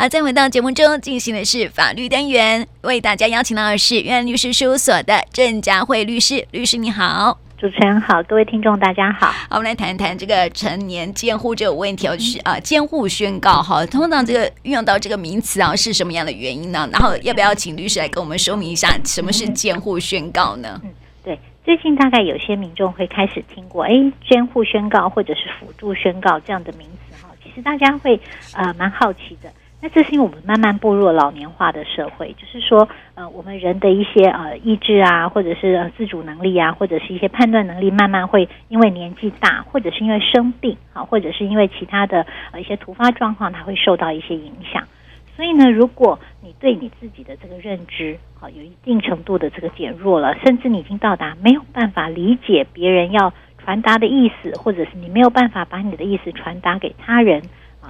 好，再回到节目中进行的是法律单元，为大家邀请到的是元律师事务所的郑佳慧律师。律师你好。主持人好，各位听众大家好。好，我们来谈一谈这个成年监护这个问题，就是啊，监护宣告哈，通常这个运用到这个名词啊，是什么样的原因呢？然后要不要请律师来跟我们说明一下，什么是监护宣告呢？嗯，对，最近大概有些民众会开始听过，哎，监护宣告或者是辅助宣告这样的名词哈，其实大家会呃蛮好奇的。那这是因为我们慢慢步入了老年化的社会，就是说，呃，我们人的一些呃意志啊，或者是呃自主能力啊，或者是一些判断能力，慢慢会因为年纪大，或者是因为生病啊，或者是因为其他的呃一些突发状况，它会受到一些影响。所以呢，如果你对你自己的这个认知啊有一定程度的这个减弱了，甚至你已经到达没有办法理解别人要传达的意思，或者是你没有办法把你的意思传达给他人。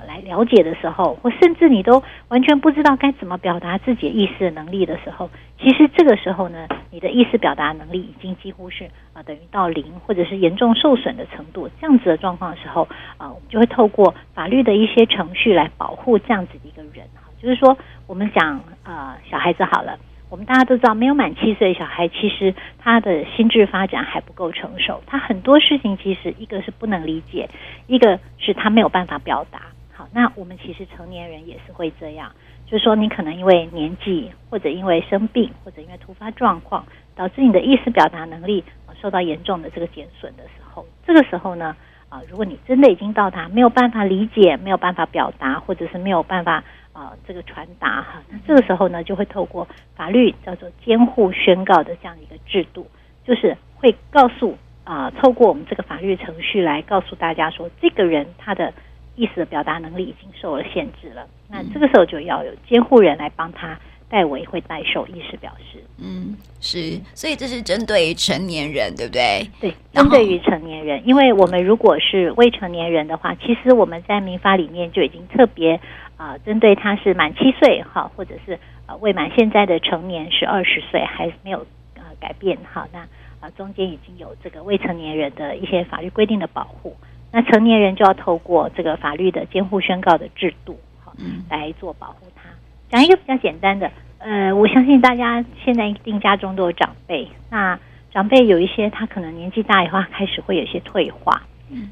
来了解的时候，或甚至你都完全不知道该怎么表达自己意思的能力的时候，其实这个时候呢，你的意思表达能力已经几乎是啊等于到零，或者是严重受损的程度。这样子的状况的时候，啊，我们就会透过法律的一些程序来保护这样子的一个人。哈，就是说，我们讲啊，小孩子好了，我们大家都知道，没有满七岁的小孩，其实他的心智发展还不够成熟，他很多事情其实一个是不能理解，一个是他没有办法表达。好，那我们其实成年人也是会这样，就是说你可能因为年纪，或者因为生病，或者因为突发状况，导致你的意思表达能力受到严重的这个减损的时候，这个时候呢，啊，如果你真的已经到达没有办法理解、没有办法表达，或者是没有办法啊这个传达哈，那这个时候呢，就会透过法律叫做监护宣告的这样一个制度，就是会告诉啊，透过我们这个法律程序来告诉大家说，这个人他的。意思的表达能力已经受了限制了，那这个时候就要有监护人来帮他代为会代受意思表示。嗯，是，所以这是针对成年人，对不对？对，针对于成年人，因为我们如果是未成年人的话，其实我们在民法里面就已经特别啊，呃，针对他是满七岁哈，或者是呃未满现在的成年是二十岁，还是没有呃改变哈，那啊中间已经有这个未成年人的一些法律规定的保护。那成年人就要透过这个法律的监护宣告的制度，好，来做保护他。讲一个比较简单的，呃，我相信大家现在一定家中都有长辈，那长辈有一些他可能年纪大以后开始会有一些退化，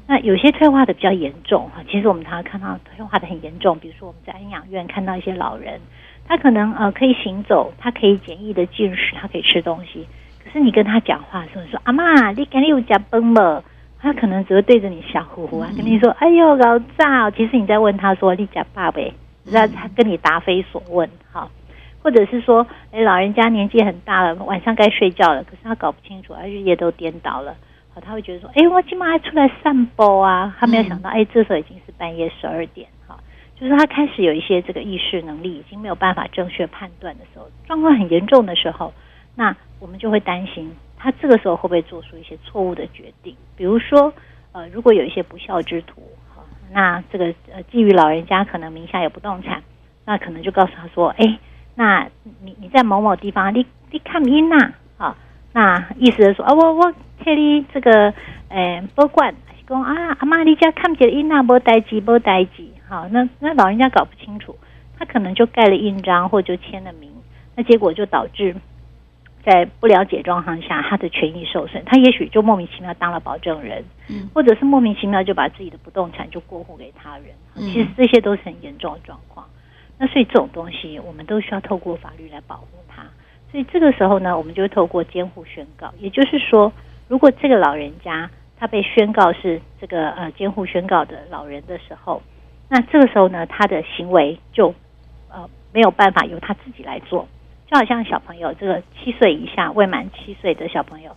那有些退化的比较严重哈。其实我们常常看到退化的很严重，比如说我们在安养院看到一些老人，他可能呃可以行走，他可以简易的进食，他可以吃东西，可是你跟他讲话的时候说，阿妈，你今天有加崩吗？他可能只会对着你笑呼呼啊，跟你说：“哎呦，老炸！”其实你在问他说：“你家爸呗？”那他跟你答非所问，哈，或者是说：“哎，老人家年纪很大了，晚上该睡觉了，可是他搞不清楚，他日夜都颠倒了。”好，他会觉得说：“哎，我今晚还出来散步啊！”他没有想到，哎，这时候已经是半夜十二点，哈，就是他开始有一些这个意识能力已经没有办法正确判断的时候，状况很严重的时候，那我们就会担心。他这个时候会不会做出一些错误的决定？比如说，呃，如果有一些不孝之徒，哈，那这个呃，基于老人家可能名下有不动产，那可能就告诉他说，哎，那你你在某某地方，你你看阴呐，啊，那意思是说，啊，我我替你这个，呃，保管，说啊，阿妈你家看不见阴呐，不待机，不待机，好，那那老人家搞不清楚，他可能就盖了印章或就签了名，那结果就导致。在不了解状况下，他的权益受损，他也许就莫名其妙当了保证人，嗯，或者是莫名其妙就把自己的不动产就过户给他人，其实这些都是很严重的状况。那所以这种东西，我们都需要透过法律来保护他。所以这个时候呢，我们就会透过监护宣告，也就是说，如果这个老人家他被宣告是这个呃监护宣告的老人的时候，那这个时候呢，他的行为就呃没有办法由他自己来做。就好像小朋友，这个七岁以下未满七岁的小朋友，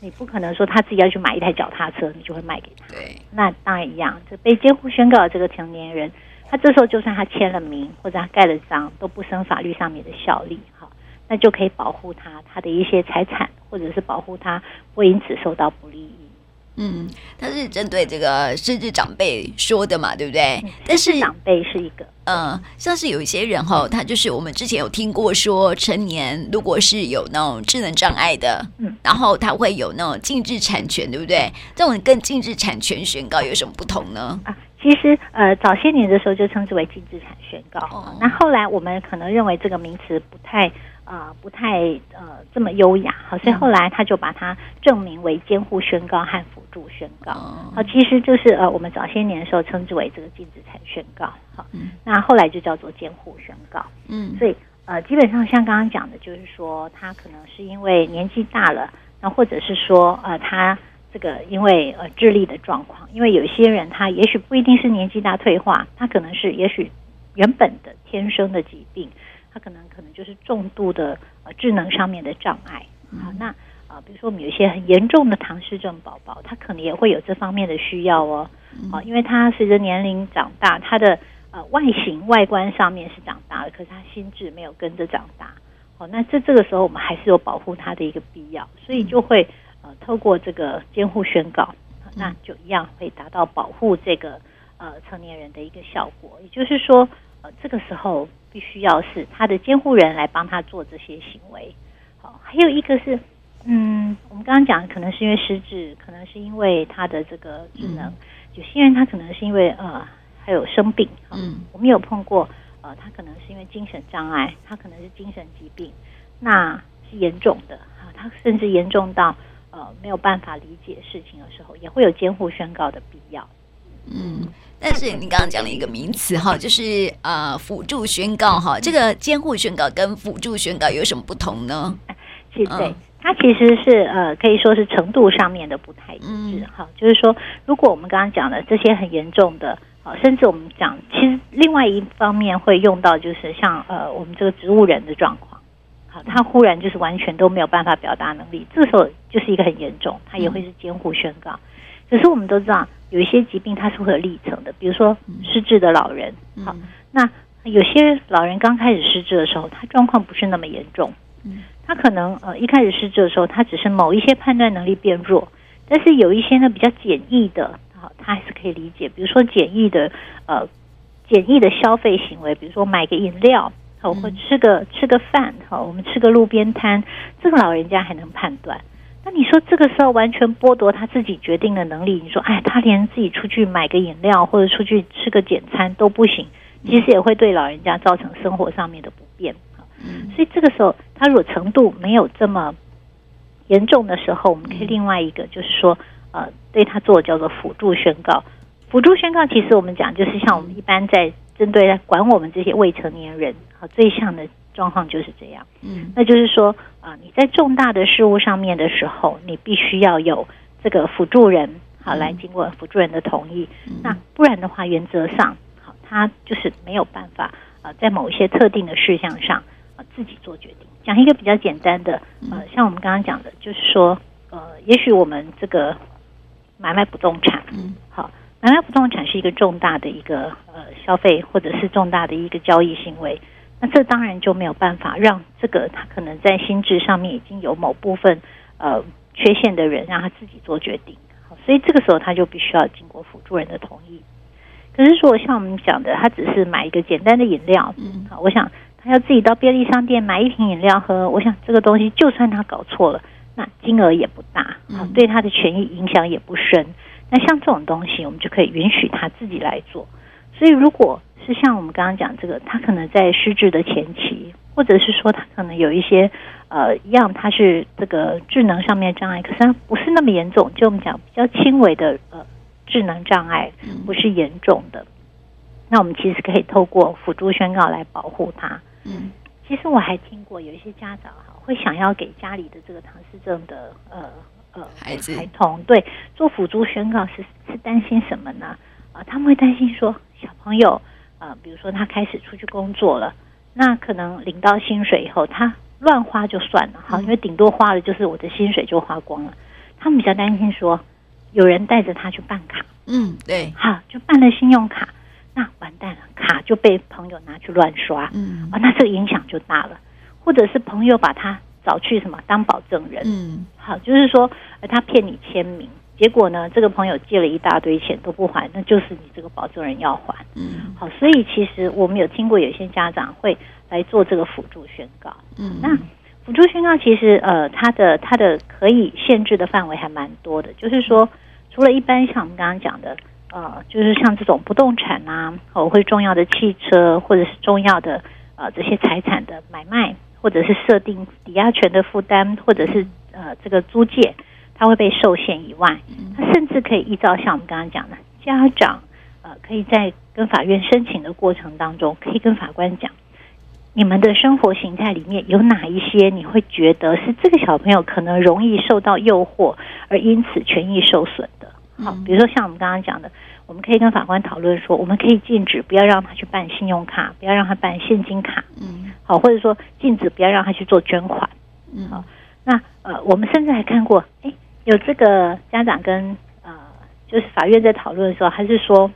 你不可能说他自己要去买一台脚踏车，你就会卖给他。对，那当然一样。这被监护宣告的这个成年人，他这时候就算他签了名或者他盖了章，都不生法律上面的效力，哈，那就可以保护他他的一些财产，或者是保护他不因此受到不利益。嗯，他是针对这个失智长辈说的嘛，对不对？但是长辈是一个，嗯，像是有一些人哈，他就是我们之前有听过说，成年如果是有那种智能障碍的，嗯，然后他会有那种禁制产权，对不对？这种跟禁制产权宣告有什么不同呢？啊，其实呃，早些年的时候就称之为净资产宣告。哦、那后来我们可能认为这个名词不太啊、呃，不太呃这么优雅，好，所以后来他就把它证明为监护宣告和辅助宣告。好、哦，其实就是呃，我们早些年的时候称之为这个禁止产宣告。好，嗯、那后来就叫做监护宣告。嗯，所以呃，基本上像刚刚讲的，就是说他可能是因为年纪大了，那或者是说呃他。这个因为呃智力的状况，因为有些人他也许不一定是年纪大退化，他可能是也许原本的天生的疾病，他可能可能就是重度的呃智能上面的障碍。好，那啊、呃，比如说我们有一些很严重的唐氏症宝宝，他可能也会有这方面的需要哦。好，因为他随着年龄长大，他的呃外形外观上面是长大了，可是他心智没有跟着长大。好，那这这个时候我们还是有保护他的一个必要，所以就会。呃，透过这个监护宣告，那就一样会达到保护这个呃成年人的一个效果。也就是说，呃，这个时候必须要是他的监护人来帮他做这些行为。好，还有一个是，嗯，我们刚刚讲，可能是因为失智，可能是因为他的这个智能，有些人他可能是因为呃还有生病。嗯，我们有碰过，呃，他可能是因为精神障碍，他可能是精神疾病，那是严重的啊，他甚至严重到。呃，没有办法理解事情的时候，也会有监护宣告的必要。嗯，但是你刚刚讲了一个名词哈，就是呃辅助宣告哈，这个监护宣告跟辅助宣告有什么不同呢？其实对，它其实是呃可以说是程度上面的不太一致哈。就是说，如果我们刚刚讲的这些很严重的，啊，甚至我们讲，其实另外一方面会用到，就是像呃我们这个植物人的状况。好他忽然就是完全都没有办法表达能力，这时候就是一个很严重，他也会是监护宣告。可是我们都知道，有一些疾病它是会有历程的，比如说失智的老人。好，那有些老人刚开始失智的时候，他状况不是那么严重，他可能呃一开始失智的时候，他只是某一些判断能力变弱，但是有一些呢比较简易的，好，他还是可以理解，比如说简易的呃简易的消费行为，比如说买个饮料。好，或吃个吃个饭，好，我们吃个路边摊，这个老人家还能判断。那你说这个时候完全剥夺他自己决定的能力，你说，哎，他连自己出去买个饮料或者出去吃个简餐都不行，其实也会对老人家造成生活上面的不便。所以这个时候，他如果程度没有这么严重的时候，我们可以另外一个就是说，呃，对他做叫做辅助宣告。辅助宣告其实我们讲就是像我们一般在。针对管我们这些未成年人啊，最像的状况就是这样。嗯，那就是说啊，你在重大的事务上面的时候，你必须要有这个辅助人好来经过辅助人的同意。那不然的话，原则上好，他就是没有办法啊，在某一些特定的事项上啊自己做决定。讲一个比较简单的，呃，像我们刚刚讲的，就是说呃，也许我们这个买卖不动产，嗯，好。买卖不动产是一个重大的一个呃消费，或者是重大的一个交易行为，那这当然就没有办法让这个他可能在心智上面已经有某部分呃缺陷的人让他自己做决定，好，所以这个时候他就必须要经过辅助人的同意。可是说像我们讲的，他只是买一个简单的饮料，嗯，好，我想他要自己到便利商店买一瓶饮料喝，我想这个东西就算他搞错了，那金额也不大，好，对他的权益影响也不深。那像这种东西，我们就可以允许他自己来做。所以，如果是像我们刚刚讲这个，他可能在失智的前期，或者是说他可能有一些呃一样，他是这个智能上面的障碍，可是他不是那么严重，就我们讲比较轻微的呃智能障碍，不是严重的。那我们其实可以透过辅助宣告来保护他。嗯，其实我还听过有一些家长哈，会想要给家里的这个唐氏症的呃。呃，孩子孩童对做辅助宣告是是担心什么呢？啊、呃，他们会担心说小朋友啊、呃，比如说他开始出去工作了，那可能领到薪水以后，他乱花就算了，好，因为顶多花了就是我的薪水就花光了。他们比较担心说有人带着他去办卡，嗯，对，好，就办了信用卡，那完蛋了，卡就被朋友拿去乱刷，嗯，啊，那这个影响就大了，或者是朋友把他。找去什么当保证人？嗯，好，就是说，他骗你签名，结果呢，这个朋友借了一大堆钱都不还，那就是你这个保证人要还。嗯，好，所以其实我们有听过有些家长会来做这个辅助宣告。嗯，那辅助宣告其实呃，它的它的可以限制的范围还蛮多的，就是说，除了一般像我们刚刚讲的呃，就是像这种不动产啊，或会重要的汽车，或者是重要的呃这些财产的买卖，或者是设定抵押权的负担，或者是呃这个租借，它会被受限以外，他甚至可以依照像我们刚刚讲的，家长呃可以在跟法院申请的过程当中，可以跟法官讲，你们的生活形态里面有哪一些你会觉得是这个小朋友可能容易受到诱惑，而因此权益受损的。好，比如说像我们刚刚讲的，我们可以跟法官讨论说，我们可以禁止不要让他去办信用卡，不要让他办现金卡，嗯，好，或者说禁止不要让他去做捐款，嗯，好，那呃，我们甚至还看过，哎，有这个家长跟呃，就是法院在讨论的时候，他是说。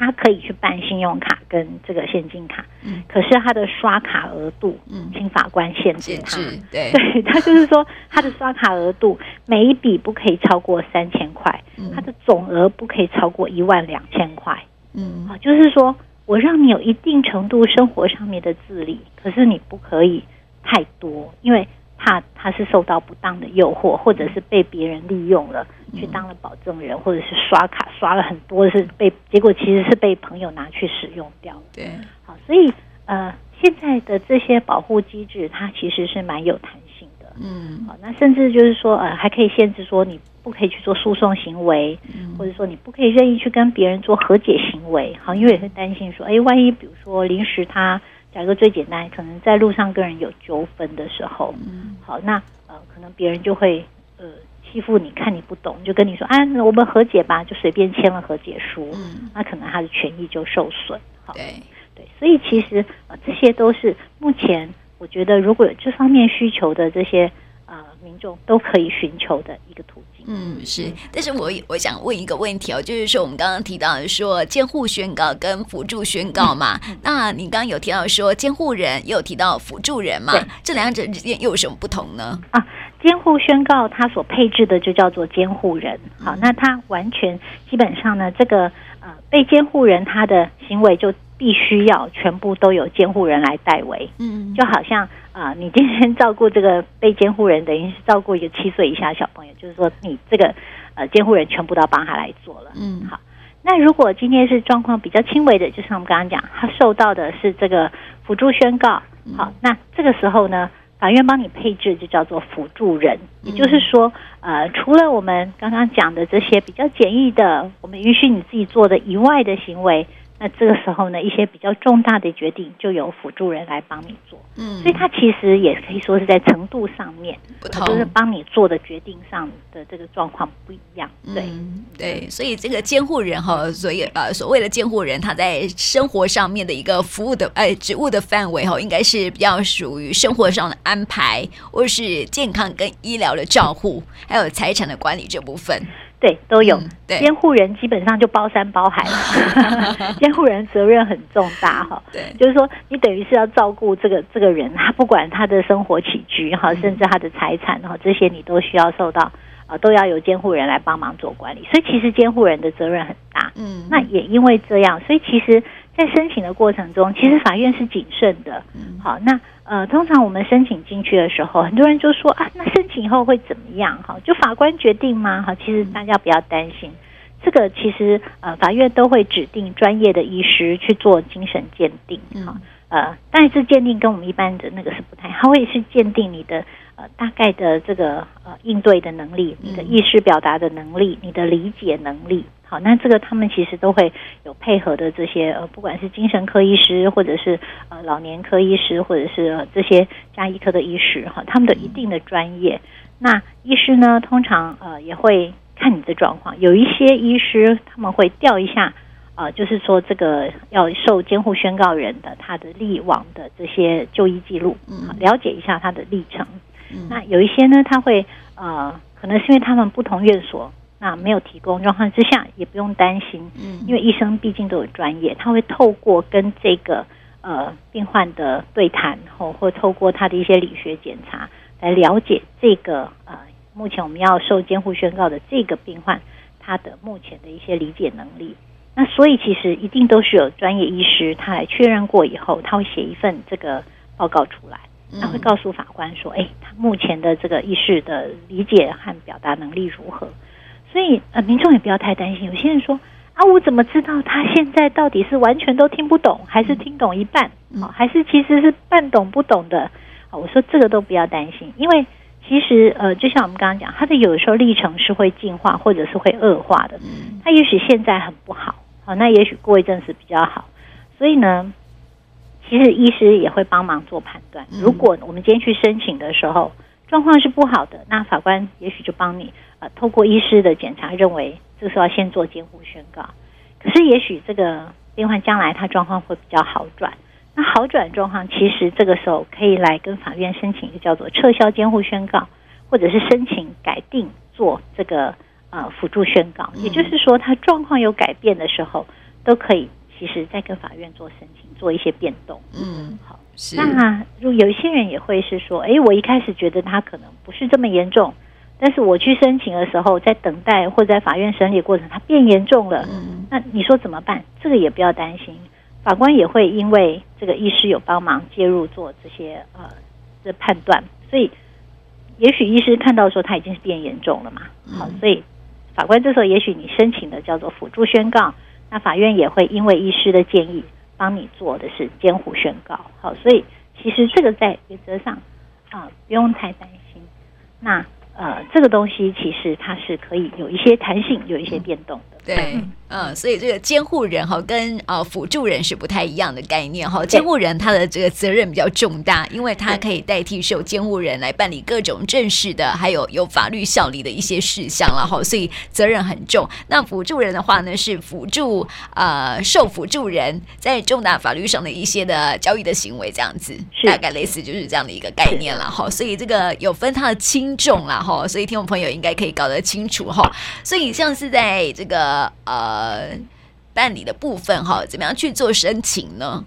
他可以去办信用卡跟这个现金卡，嗯，可是他的刷卡额度，嗯，请法官限制他，对，对他就是说他的刷卡额度每一笔不可以超过三千块，嗯，他的总额不可以超过一万两千块，嗯，啊，就是说我让你有一定程度生活上面的自理，可是你不可以太多，因为。怕他是受到不当的诱惑，或者是被别人利用了，去当了保证人，或者是刷卡刷了很多，是被结果其实是被朋友拿去使用掉。对，好，所以呃，现在的这些保护机制，它其实是蛮有弹性的。嗯，好，那甚至就是说，呃，还可以限制说你不可以去做诉讼行为，或者说你不可以任意去跟别人做和解行为。好，因为也会担心说，哎，万一比如说临时他。讲一个最简单，可能在路上跟人有纠纷的时候，嗯，好，那呃，可能别人就会呃欺负你，看你不懂，就跟你说啊，我们和解吧，就随便签了和解书，嗯，那可能他的权益就受损，好，对。对，所以其实呃这些都是目前我觉得如果有这方面需求的这些。啊、呃，民众都可以寻求的一个途径。嗯，是。但是我我想问一个问题哦，就是说我们刚刚提到说监护宣告跟辅助宣告嘛，嗯、那你刚刚有提到说监护人，也有提到辅助人嘛，这两者之间又有什么不同呢？啊，监护宣告它所配置的就叫做监护人。好，那它完全基本上呢，这个呃被监护人他的行为就。必须要全部都有监护人来代为，嗯，就好像啊、呃，你今天照顾这个被监护人，等于是照顾一个七岁以下小朋友，就是说你这个呃监护人全部都要帮他来做了，嗯，好。那如果今天是状况比较轻微的，就像我们刚刚讲，他受到的是这个辅助宣告，好，那这个时候呢，法院帮你配置就叫做辅助人，也就是说，呃，除了我们刚刚讲的这些比较简易的，我们允许你自己做的以外的行为。那这个时候呢，一些比较重大的决定就由辅助人来帮你做，嗯，所以他其实也可以说是在程度上面不同，就是帮你做的决定上的这个状况不一样，对、嗯、对，所以这个监护人哈，所以呃所谓的监护人，他在生活上面的一个服务的哎职务的范围哈，应该是比较属于生活上的安排，或是健康跟医疗的照护，还有财产的管理这部分。对，都有。嗯、对，监护人基本上就包山包海了。监护人责任很重大哈。对，就是说你等于是要照顾这个这个人，他不管他的生活起居哈，甚至他的财产哈，这些你都需要受到啊，都要由监护人来帮忙做管理。所以其实监护人的责任很大。嗯，那也因为这样，所以其实。在申请的过程中，其实法院是谨慎的。嗯好，那呃，通常我们申请进去的时候，很多人就说啊，那申请以后会怎么样？哈，就法官决定吗？哈，其实大家不要担心，这个其实呃，法院都会指定专业的医师去做精神鉴定。哈，呃，但是鉴定跟我们一般的那个是不太，他会是鉴定你的呃大概的这个呃应对的能力，你的意识表达的能力，你的理解能力。好，那这个他们其实都会有配合的这些呃，不管是精神科医师，或者是呃老年科医师，或者是、呃、这些加医科的医师哈，他们的一定的专业。那医师呢，通常呃也会看你的状况，有一些医师他们会调一下啊、呃，就是说这个要受监护宣告人的他的历往的这些就医记录，嗯，了解一下他的历程。那有一些呢，他会呃，可能是因为他们不同院所。那没有提供状况之下，也不用担心，嗯，因为医生毕竟都有专业，他会透过跟这个呃病患的对谈，或或透过他的一些理学检查，来了解这个呃目前我们要受监护宣告的这个病患他的目前的一些理解能力。那所以其实一定都是有专业医师他来确认过以后，他会写一份这个报告出来，他会告诉法官说，哎，他目前的这个意识的理解和表达能力如何。所以呃，民众也不要太担心。有些人说啊，我怎么知道他现在到底是完全都听不懂，还是听懂一半？哦，还是其实是半懂不懂的？啊，我说这个都不要担心，因为其实呃，就像我们刚刚讲，他的有时候历程是会进化，或者是会恶化的。他也许现在很不好，好，那也许过一阵子比较好。所以呢，其实医师也会帮忙做判断。如果我们今天去申请的时候，状况是不好的，那法官也许就帮你呃，透过医师的检查，认为这时候要先做监护宣告。可是也许这个病患将来他状况会比较好转，那好转状况其实这个时候可以来跟法院申请一个叫做撤销监护宣告，或者是申请改定做这个呃辅助宣告。也就是说，他状况有改变的时候，都可以其实再跟法院做申请，做一些变动。嗯，好。那如有一些人也会是说，哎，我一开始觉得他可能不是这么严重，但是我去申请的时候，在等待或者在法院审理过程，他变严重了。嗯，那你说怎么办？这个也不要担心，法官也会因为这个医师有帮忙介入做这些呃的判断，所以也许医师看到说他已经是变严重了嘛，好，所以法官这时候也许你申请的叫做辅助宣告，那法院也会因为医师的建议。帮你做的是监护宣告，好，所以其实这个在原则上啊不用太担心。那呃，这个东西其实它是可以有一些弹性，有一些变动的。对，嗯，所以这个监护人哈跟啊辅助人是不太一样的概念哈。监护人他的这个责任比较重大，因为他可以代替受监护人来办理各种正式的，还有有法律效力的一些事项了哈。所以责任很重。那辅助人的话呢，是辅助呃受辅助人在重大法律上的一些的交易的行为，这样子，大概类似就是这样的一个概念了哈。所以这个有分它的轻重了哈。所以听众朋友应该可以搞得清楚哈。所以像是在这个。呃，办理的部分哈，怎么样去做申请呢？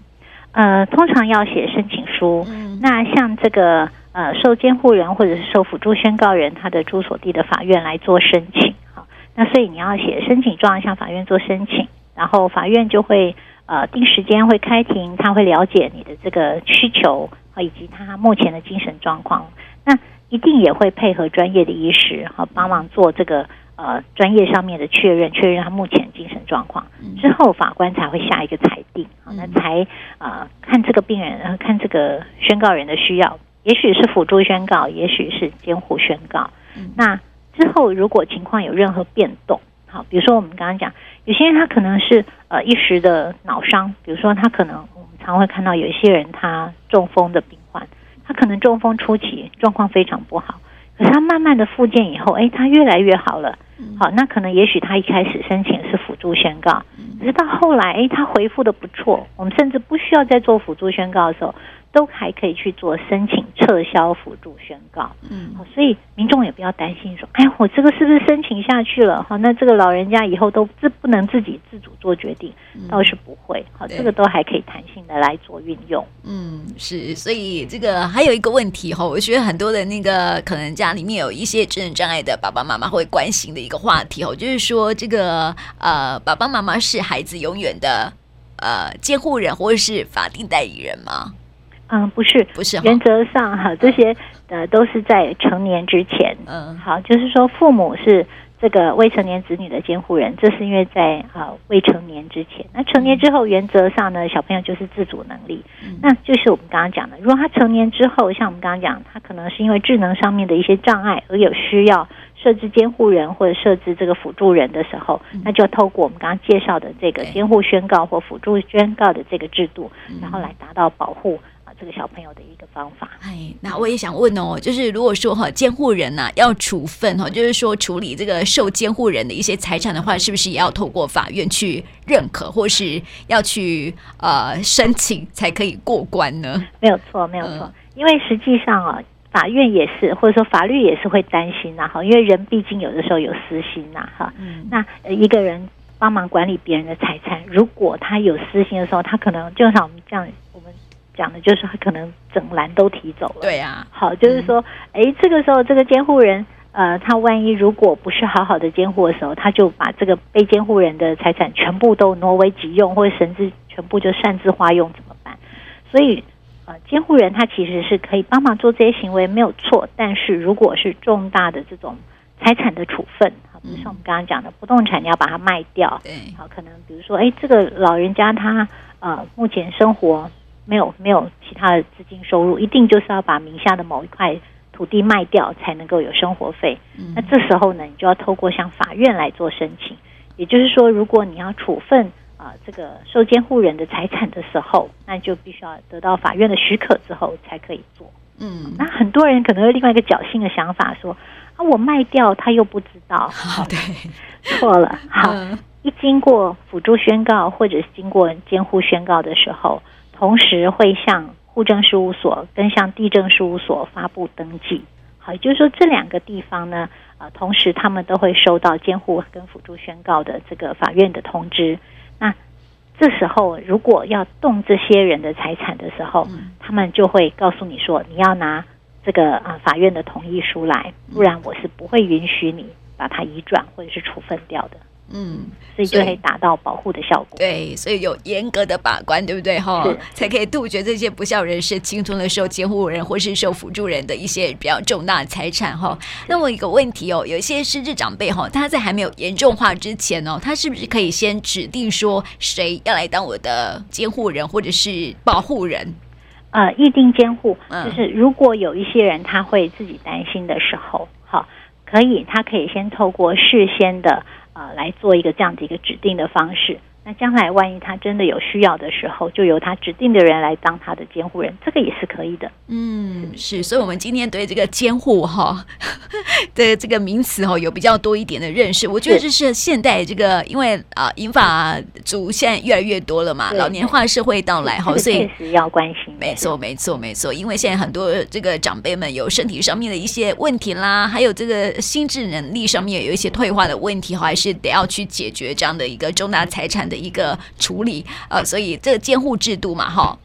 呃，通常要写申请书。嗯、那像这个呃，受监护人或者是受辅助宣告人，他的住所地的法院来做申请。好，那所以你要写申请状向法院做申请，然后法院就会呃定时间会开庭，他会了解你的这个需求以及他目前的精神状况。那一定也会配合专业的医师，好帮忙做这个。呃，专业上面的确认，确认他目前精神状况之后，法官才会下一个裁定。好，那才呃看这个病人，然后看这个宣告人的需要，也许是辅助宣告，也许是监护宣告。那之后如果情况有任何变动，好，比如说我们刚刚讲，有些人他可能是呃一时的脑伤，比如说他可能我们常会看到有一些人他中风的病患，他可能中风初期状况非常不好。可是他慢慢的复健以后，哎，他越来越好了。好，那可能也许他一开始申请是辅助宣告，可是到后来，哎，他回复的不错，我们甚至不需要再做辅助宣告的时候。都还可以去做申请撤销辅助宣告，嗯，好，所以民众也不要担心说，哎，我这个是不是申请下去了？好，那这个老人家以后都自不能自己自主做决定，倒是不会，好，这个都还可以弹性的来做运用。嗯，是，所以这个还有一个问题哈，我觉得很多的那个可能家里面有一些智能障碍的爸爸妈妈会关心的一个话题哦，就是说这个呃，爸爸妈妈是孩子永远的呃监护人或者是法定代理人吗？嗯，不是，不是。原则上哈，这些呃都是在成年之前。嗯，好，就是说父母是这个未成年子女的监护人，这是因为在啊、呃、未成年之前。那成年之后，原则上呢，小朋友就是自主能力。嗯，那就是我们刚刚讲的，如果他成年之后，像我们刚刚讲，他可能是因为智能上面的一些障碍而有需要设置监护人或者设置这个辅助人的时候，那就要透过我们刚刚介绍的这个监护宣告或辅助宣告的这个制度，然后来达到保护。这个小朋友的一个方法。哎，那我也想问哦，就是如果说哈监护人呐、啊、要处分哈，就是说处理这个受监护人的一些财产的话，是不是也要透过法院去认可，或是要去呃申请才可以过关呢？没有错，没有错，嗯、因为实际上啊，法院也是或者说法律也是会担心呐哈，因为人毕竟有的时候有私心呐哈。嗯。那一个人帮忙管理别人的财产，如果他有私心的时候，他可能就像我们这样。讲的就是他可能整篮都提走了。对呀、啊，好，就是说，哎、嗯，这个时候这个监护人，呃，他万一如果不是好好的监护的时候，他就把这个被监护人的财产全部都挪为己用，或者甚至全部就擅自花用，怎么办？所以，呃，监护人他其实是可以帮忙做这些行为，没有错。但是如果是重大的这种财产的处分，比如像我们刚刚讲的不动产，你要把它卖掉，对，好，可能比如说，哎，这个老人家他呃目前生活没有没有其他的资金收入，一定就是要把名下的某一块土地卖掉才能够有生活费。嗯、那这时候呢，你就要透过向法院来做申请。也就是说，如果你要处分啊、呃、这个受监护人的财产的时候，那就必须要得到法院的许可之后才可以做。嗯，那很多人可能有另外一个侥幸的想法说，说啊，我卖掉他又不知道。好，对，错了。好，嗯、一经过辅助宣告或者是经过监护宣告的时候，同时会向户政事务所跟向地政事务所发布登记。好，也就是说这两个地方呢。啊，同时他们都会收到监护跟辅助宣告的这个法院的通知。那这时候，如果要动这些人的财产的时候，他们就会告诉你说，你要拿这个啊法院的同意书来，不然我是不会允许你把它移转或者是处分掉的。嗯，所以就可以达到保护的效果。对，所以有严格的把关，对不对？哈，才可以杜绝这些不孝人士侵吞了受监护人或是受辅助人的一些比较重大的财产。哈，那我有一个问题哦，有一些失智长辈哈，他在还没有严重化之前哦，他是不是可以先指定说谁要来当我的监护人或者是保护人？呃，预定监护，就是如果有一些人他会自己担心的时候，好，可以，他可以先透过事先的。呃，来做一个这样的一个指定的方式。那将来万一他真的有需要的时候，就由他指定的人来当他的监护人，这个也是可以的。嗯，是，所以，我们今天对这个监护哈的这个名词哈有比较多一点的认识。我觉得这是现代这个，因为啊，银发族现在越来越多了嘛，老年化社会到来哈，所以确实要关心。没错，没错，没错。因为现在很多这个长辈们有身体上面的一些问题啦，还有这个心智能力上面有一些退化的问题，还是得要去解决这样的一个重大财产的一个处理，呃，所以这个监护制度嘛，哈，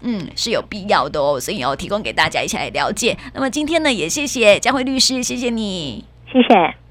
嗯，是有必要的哦，所以要提供给大家一起来了解。那么今天呢，也谢谢佳慧律师，谢谢你，谢谢。